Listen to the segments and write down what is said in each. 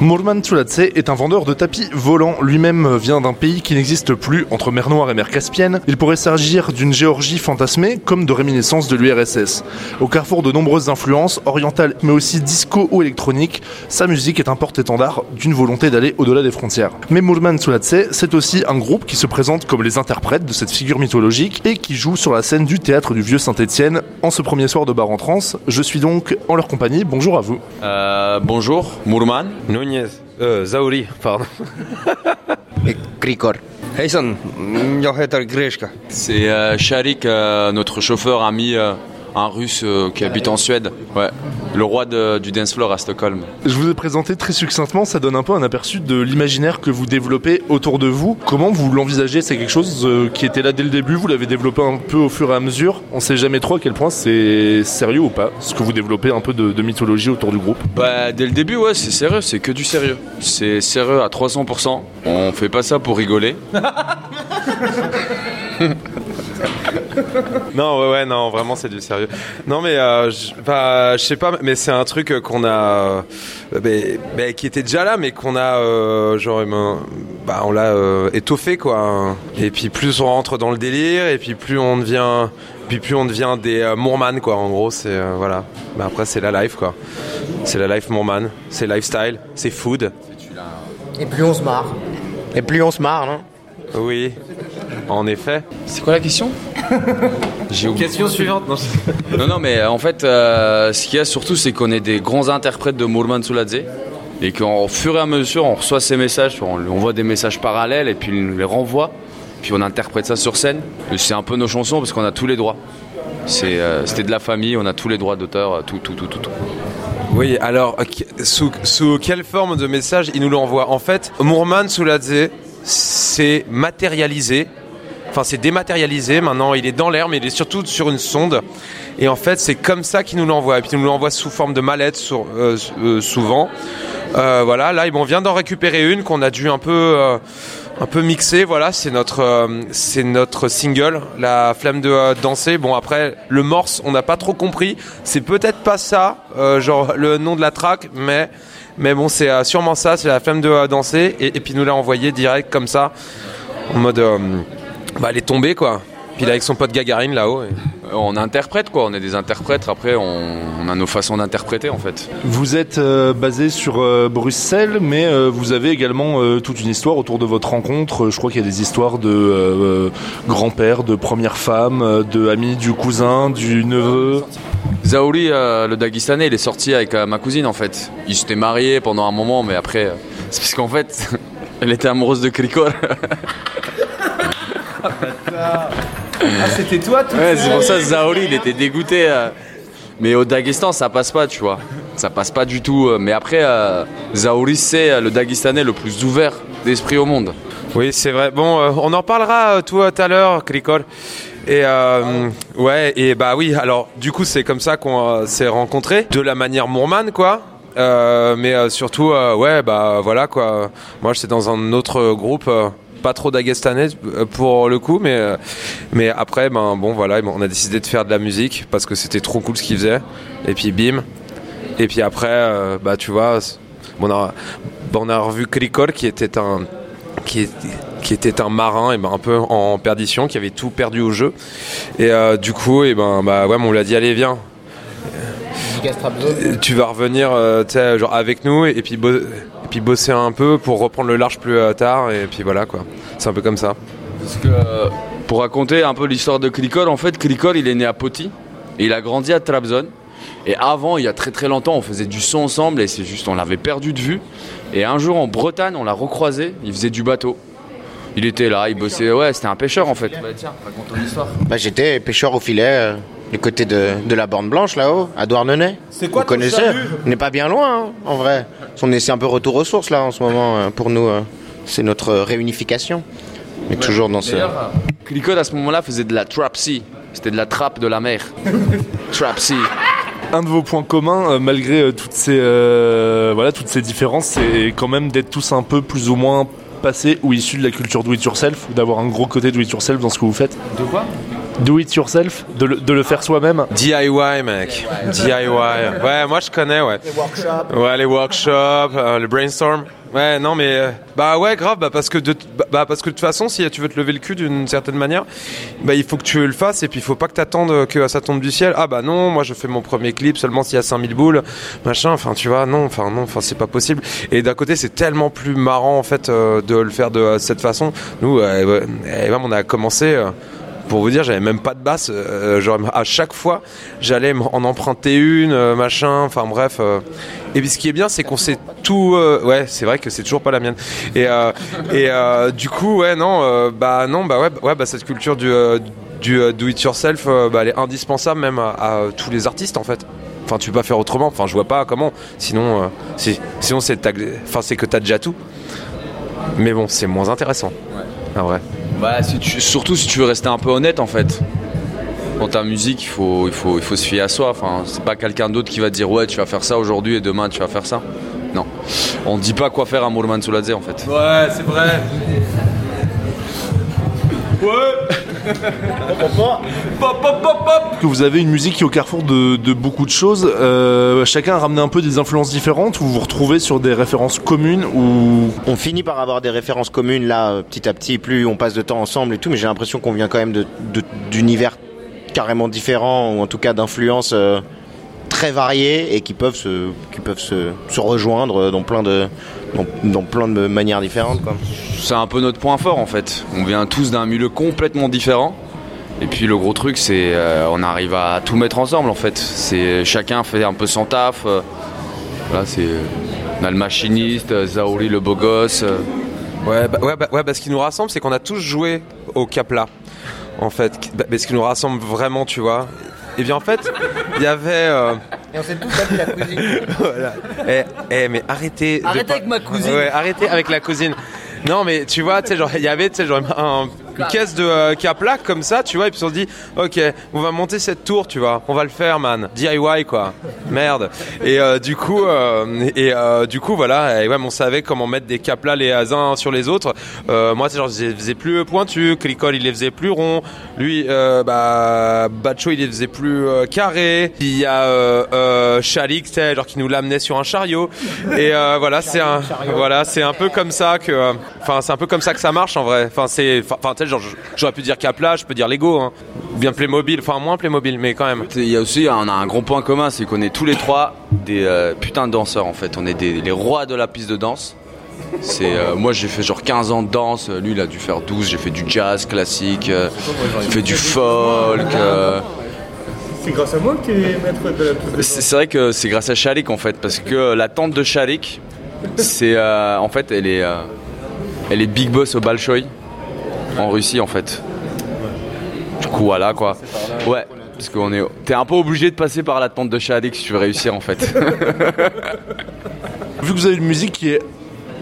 Mourman Tsulatse est un vendeur de tapis volants. Lui-même vient d'un pays qui n'existe plus, entre mer Noire et mer Caspienne. Il pourrait s'agir d'une Géorgie fantasmée, comme de réminiscence de l'URSS. Au carrefour de nombreuses influences, orientales mais aussi disco ou électroniques, sa musique est un porte-étendard d'une volonté d'aller au-delà des frontières. Mais Mourman Tsulatse, c'est aussi un groupe qui se présente comme les interprètes de cette figure mythologique et qui joue sur la scène du théâtre du Vieux Saint-Étienne en ce premier soir de bar en trance. Je suis donc en leur compagnie. Bonjour à vous. Euh, bonjour, Mourman. Nunez. Euh, Zauri, pardon. Krikor. C'est euh, Sharik, euh, notre chauffeur ami, euh, un russe euh, qui habite en Suède. Ouais, le roi de- du dance floor à Stockholm. Je vous ai présenté très succinctement, ça donne un peu un aperçu de l'imaginaire que vous développez autour de vous. Comment vous l'envisagez? C'est quelque chose euh, qui était là dès le début, vous l'avez développé un peu au fur et à mesure. On sait jamais trop à quel point c'est sérieux ou pas, ce que vous développez un peu de, de mythologie autour du groupe. Bah, dès le début, ouais, c'est sérieux, c'est que du sérieux. C'est sérieux à 300%. On fait pas ça pour rigoler. Non, ouais, ouais, non, vraiment, c'est du sérieux. Non, mais euh, je bah, je sais pas, mais c'est un truc qu'on a, euh, mais- mais qui était déjà là, mais qu'on a, euh, genre, ben, bah, on l'a euh, étoffé, quoi. Et puis plus on rentre dans le délire, et puis plus on devient, puis plus on devient des euh, Moorman, quoi. En gros, c'est euh, voilà. Bah, après, c'est la life, quoi. C'est la life Moorman, c'est lifestyle, c'est food. Et plus on se marre. Et plus on se marre, non? Oui, en effet. C'est quoi la question? Question suivante. Non, Non, non, mais euh, en fait, euh, ce qu'il y a surtout, c'est qu'on est des grands interprètes de Mourman Souladze. Et qu'au fur et à mesure, on reçoit ces messages, on, on voit des messages parallèles et puis il nous les renvoie. Puis on interprète ça sur scène. C'est un peu nos chansons parce qu'on a tous les droits. Euh, C'était de la famille, on a tous les droits d'auteur, tout, tout, tout, tout. tout. Oui, alors, sous, sous quelle forme de message il nous l'envoie? En fait, Mourman Souladze, c'est matérialisé. Enfin, c'est dématérialisé. Maintenant, il est dans l'air, mais il est surtout sur une sonde. Et en fait, c'est comme ça qu'il nous l'envoie. Et puis, il nous l'envoie sous forme de mallette, euh, euh, souvent. Euh, voilà, là, on vient d'en récupérer une qu'on a dû un peu, un peu mixer. Voilà, c'est notre, c'est notre single, La Flamme de danser. Bon, après, le morse, on n'a pas trop compris. C'est peut-être pas ça, genre le nom de la track, mais, mais bon, c'est sûrement ça. C'est La Flamme de danser. Et, et puis, nous l'a envoyé direct comme ça, en mode, bah, elle est tombée, quoi. Puis là, avec son pote Gagarine là-haut. et- Euh, On interprète quoi, on est des interprètes. Après, on, on a nos façons d'interpréter en fait. Vous êtes euh, basé sur euh, Bruxelles, mais euh, vous avez également euh, toute une histoire autour de votre rencontre. Je crois qu'il y a des histoires de euh, grand-père, de première femme, de amis du cousin, du neveu. Zaouri, euh, le Daguestanais, il est sorti avec euh, ma cousine en fait. Ils s'étaient mariés pendant un moment, mais après, euh, c'est parce qu'en fait, elle était amoureuse de Krikor. Ah, c'était toi tout Ouais, c'est pour ça que Zaouri, il était dégoûté. euh. Mais au Daghestan, ça passe pas, tu vois. Ça passe pas du tout. euh. Mais après, euh, c'est euh, le Daguestanais le plus ouvert d'esprit au monde. Oui, c'est vrai. Bon, euh, on en parlera euh, tout à l'heure, Krikol. Et euh, ouais, et bah oui. Alors, du coup, c'est comme ça qu'on euh, s'est rencontrés, de la manière Moorman, quoi. Euh, mais euh, surtout, euh, ouais, bah voilà, quoi. Moi, j'étais dans un autre groupe. euh, pas trop dagestanais euh, pour le coup, mais euh, mais après, ben bon, voilà, on a décidé de faire de la musique parce que c'était trop cool ce qu'ils faisaient. Et puis bim. Et puis après, euh, bah tu vois, on a on a revu Krikol qui était un qui, était un marin et ben un peu en perdition, qui avait tout perdu au jeu. Et euh, du coup, et ben bah ouais, on lui a dit allez viens, tu vas revenir, euh, genre avec nous et puis bo- et puis bosser un peu pour reprendre le large plus euh, tard et puis voilà quoi. C'est un peu comme ça. Parce que, euh, pour raconter un peu l'histoire de Krikol, en fait, Krikol, il est né à Poti et il a grandi à Trabzon. Et avant, il y a très très longtemps, on faisait du son ensemble et c'est juste, on l'avait perdu de vue. Et un jour en Bretagne, on l'a recroisé, il faisait du bateau. Il était là, il bossait, ouais, c'était un pêcheur en fait. Bah tiens, raconte ton histoire. Bah, j'étais pêcheur au filet euh, du côté de, de la Bande Blanche là-haut, à Douarnenez. C'est quoi Vous connaissez On n'est pas bien loin, hein, en vrai. On est c'est un peu retour aux sources là en ce moment euh, pour nous. euh, c'est notre réunification. Mais toujours dans ce. D'ailleurs, Krikol à ce moment-là faisait de la trap sea. C'était de la trappe de la mer. trap sea. Un de vos points communs, euh, malgré euh, toutes ces euh, voilà toutes ces différences, c'est quand même d'être tous un peu plus ou moins passés ou issus de la culture do it yourself, ou d'avoir un gros côté do it yourself dans ce que vous faites. De quoi? Do it yourself, de le, faire soi-même. DIY, mec. DIY. Ouais, moi je connais, ouais. Les workshops. Ouais, les workshops, euh, le brainstorm. Ouais, non, mais euh, bah ouais, grave, bah parce que de bah, parce que de toute façon, si tu veux te lever le cul d'une certaine manière, bah il faut que tu le fasses et puis il faut pas que t'attendes que ça tombe du ciel. Ah bah non, moi je fais mon premier clip seulement s'il y a 5000 boules, machin. Enfin, tu vois, non, enfin non, enfin c'est pas possible. Et d'un côté, c'est tellement plus marrant en fait euh, de le faire de cette façon. Nous, euh, et même on a commencé. Pour vous dire, j'avais même pas de basse. euh, genre, à chaque fois, j'allais en emprunter une, euh, machin. Enfin bref. euh. Et puis ce qui est bien, c'est qu'on sait tout. ouais, c'est vrai que c'est toujours pas la mienne. Et, et du coup, ouais, non, bah non, bah ouais, ouais, bah cette culture du du do it yourself, bah, elle est indispensable même à, à tous les artistes en fait. Enfin, tu peux pas faire autrement. Enfin, je vois pas comment. Sinon, sinon c'est enfin c'est que t'as déjà tout. Mais bon, c'est moins intéressant. Ah ouais. Bah, surtout si tu veux rester un peu honnête en fait. Dans ta musique, il faut, il faut, il faut se fier à soi. Enfin, c'est pas quelqu'un d'autre qui va dire ouais, tu vas faire ça aujourd'hui et demain tu vas faire ça. Non. On dit pas quoi faire à Mourman Souladze en fait. Ouais, c'est vrai. que vous avez une musique qui est au carrefour de, de beaucoup de choses. Euh, chacun a ramené un peu des influences différentes. Vous vous retrouvez sur des références communes ou On finit par avoir des références communes là, euh, petit à petit, plus on passe de temps ensemble et tout, mais j'ai l'impression qu'on vient quand même de- de- d'univers carrément différents, ou en tout cas d'influences euh, très variées et qui peuvent se, qui peuvent se, se rejoindre dans plein de, dans, dans plein de manières différentes. Quoi. C'est un peu notre point fort en fait. On vient tous d'un milieu complètement différent. Et puis le gros truc, c'est euh, on arrive à tout mettre ensemble en fait. C'est chacun fait un peu son taf. euh, voilà, c'est on a le machiniste, euh, Zauri le beau gosse. euh, Ouais, bah, ouais, bah, ouais, bah, ce qui nous rassemble, c'est qu'on a tous joué au Capla. En fait, Bah, mais ce qui nous rassemble vraiment, tu vois. Et bien en fait, il y avait. euh, Et on s'est tous appelé la cousine. voilà. Eh, eh, mais arrêtez. Arrêtez avec ma cousine. Ouais, arrêtez avec la cousine. Non, mais tu vois, tu sais, genre, il y avait, tu sais, genre, un- une caisse de euh, Capla comme ça, tu vois, et puis on se dit, ok, on va monter cette tour, tu vois, on va le faire, man. DIY, quoi. Merde. Et euh, du coup, euh, et euh, du coup, voilà, et ouais, mais on savait comment mettre des Capla les uns sur les autres. Euh, moi, c'est genre, je les faisais plus pointus, Clicol, il les faisait plus ronds. Lui, euh, bah, Bacho, il les faisait plus euh, carrés. Puis Il y a euh, euh, Chalik, tu sais, genre, qui nous l'amenait sur un chariot. Et euh, voilà, c'est un, voilà, c'est un peu comme ça que, euh, enfin, c'est un peu comme ça que ça marche en vrai. Enfin, c'est, enfin, genre, j'aurais pu dire Capla, je peux dire Lego, hein. Bien Playmobil, enfin moins Playmobil, mais quand même. Il y a aussi on a un gros point commun, c'est qu'on est tous les trois des euh, putains de danseurs en fait. On est des, les rois de la piste de danse. C'est euh, moi j'ai fait genre 15 ans de danse, lui il a dû faire 12, j'ai fait du jazz classique, euh, j'ai fait du folk. euh, C'est grâce à moi que tu es maître de la piste de C'est c'est vrai que c'est grâce à Chalik en fait, parce que la tante de Chalik, c'est euh, en fait elle est, euh, elle est big boss au Bolchoï en Russie en fait. Du coup voilà quoi. Ouais, parce qu'on est, t'es un peu obligé de passer par la tante de Chalik si tu veux réussir en fait. vu que vous avez une musique qui est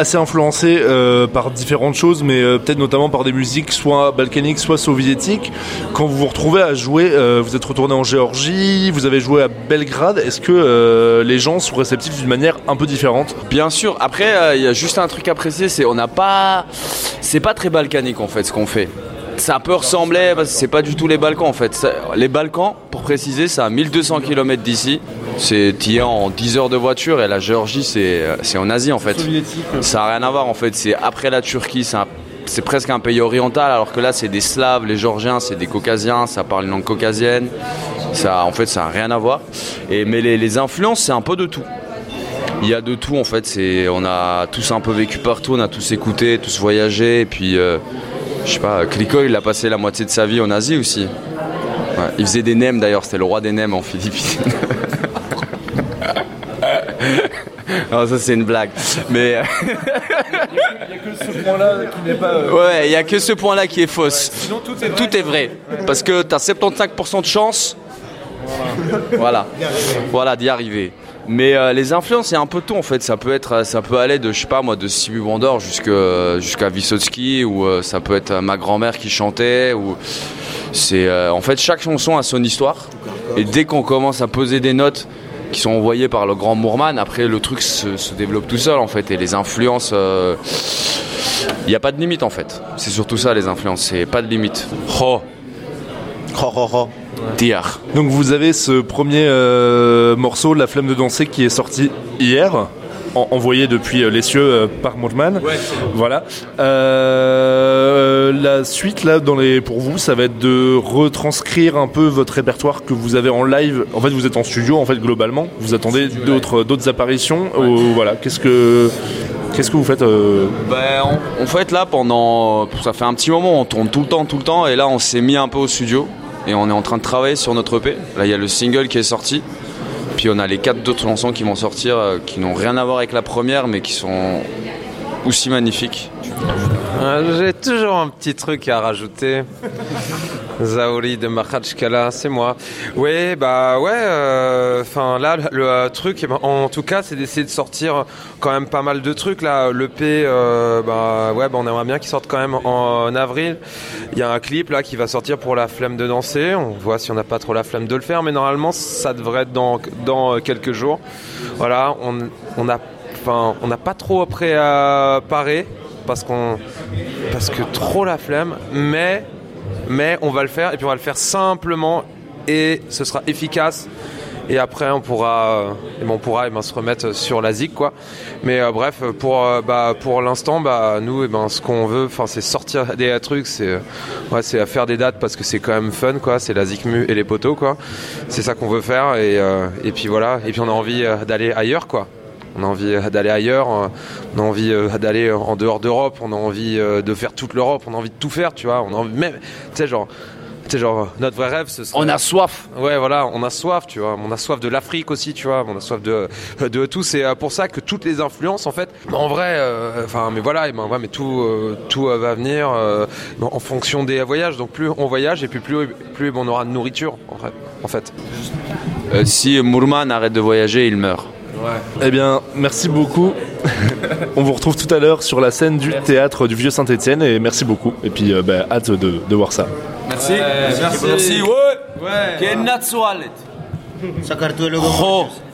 assez influencée euh, par différentes choses, mais euh, peut-être notamment par des musiques soit balkaniques, soit soviétiques. Quand vous vous retrouvez à jouer, euh, vous êtes retourné en Géorgie, vous avez joué à Belgrade. Est-ce que les gens sont réceptifs d'une manière un peu différente? Bien sûr. Après, il y a juste un truc à préciser, c'est on n'a pas, c'est pas très balkanique en fait ce qu'on fait. Ça peut ressembler, c'est pas du tout les Balkans en fait. Les Balkans, pour préciser, c'est à 1200 km d'ici. C'est es en 10 heures de voiture et la Géorgie c'est euh, en Asie en fait. Ça a rien à voir en fait. C'est après la Turquie, c'est presque un pays oriental alors que là c'est des Slaves, les Géorgiens c'est des Caucasiens, ça parle une langue caucasienne. Ça, en fait, ça a rien à voir. Et mais les, les influences, c'est un peu de tout. Il y a de tout en fait. C'est, on a tous un peu vécu partout, on a tous écouté, tous voyagé. Et puis, euh, je sais pas, Clico, il a passé la moitié de sa vie en Asie aussi. Ouais, il faisait des nems d'ailleurs, c'était le roi des nems en Philippines. non, ça c'est une blague. Mais euh, ce point-là qui n'est pas. euh, ouais, il y a que ce point-là qui est fausse. tout est vrai. Parce que tu as 75% de chance. Voilà. Voilà, d'y arriver. Mais euh, les influences, c'est un peu tout en fait. Ça peut être, ça peut aller de, je sais pas moi, de Stevie Wonder jusqu'à Vysotsky, ou euh, ça peut être euh, ma grand-mère qui chantait, ou c'est, euh, en fait, chaque chanson a son histoire. Et dès qu'on commence à poser des notes qui sont envoyées par le grand Moorman, après le truc se, se développe tout seul en fait. Et les influences, il n'y a pas de limite en fait. C'est surtout ça les influences, c'est pas de limite. Oh, Oh, oh, oh. Donc vous avez ce premier euh, morceau, La Flemme de danser, qui est sorti hier, en- envoyé depuis euh, les cieux euh, par. Voilà. Euh, la suite là, dans les, pour vous, ça va être de retranscrire un peu votre répertoire que vous avez en live. En fait, vous êtes en studio, en fait, globalement. Vous attendez d'autres d'autres apparitions. voilà. Qu'est-ce que qu'est-ce que vous faites euh, Ben, on, fait, là, pendant. Ça fait un petit moment, on tourne tout le temps, tout le temps. Et là, on s'est mis un peu au studio. Et on est en train de travailler sur notre EP. Là, il y a le single qui est sorti. Puis on a les quatre autres chansons qui vont sortir, euh, qui n'ont rien à voir avec la première, mais qui sont aussi magnifiques. Euh, J'ai toujours un petit truc à rajouter. Zaori de Mahachkala, c'est moi. Oui, bah ouais. euh, Enfin là, le, euh, truc, eh ben, en tout cas, c'est d'essayer de sortir quand même pas mal de trucs là. Le P, euh, bah ouais, bah, on aimerait bien qu'il sorte quand même en, avril. Il y a un clip là qui va sortir pour la flemme de danser. On voit si on n'a pas trop la flemme de le faire, mais normalement, ça devrait être dans euh, quelques jours. Voilà, on on a, enfin, on n'a pas trop préparé parce qu'on parce que trop la flemme, mais mais on va le faire et puis on va le faire simplement et ce sera efficace. Et après, on pourra, euh, eh ben, pourra eh ben, se remettre sur la zig, quoi. Mais euh, bref, pour, euh, bah, pour l'instant, bah, nous, eh ben, ce qu'on veut, c'est sortir des trucs, c'est, ouais, faire des dates parce que c'est quand même fun, quoi. C'est la zikmu et les poteaux, quoi. C'est ça qu'on veut faire et, et puis voilà. Et puis on a envie d'aller ailleurs, quoi. On a envie d'aller ailleurs, on a envie d'aller en dehors d'Europe, on a envie de faire toute l'Europe, on a envie de tout faire, tu vois. On a envie même, tu sais, genre, sais, genre, notre vrai rêve, ce serait. On a soif Ouais, voilà, on a soif, tu vois. On a soif de l'Afrique aussi, tu vois. On a soif de, de tout. C'est euh, pour ça que toutes les influences, en fait, en vrai, euh, enfin, mais voilà, et ben, ouais, mais tout, euh, tout euh, va venir euh, en fonction des voyages. Donc plus on voyage et puis plus, plus on aura de nourriture, en fait. En fait. Euh, Si Mourman arrête de voyager, il meurt. Eh bien, merci beaucoup. On vous retrouve tout à l'heure sur la scène du théâtre du Vieux Saint-Étienne et merci beaucoup. Et puis, euh, bah, hâte de, de voir ça. Merci. merci. merci. Ouais. Ouais. Que natural. Sacar tu el logo.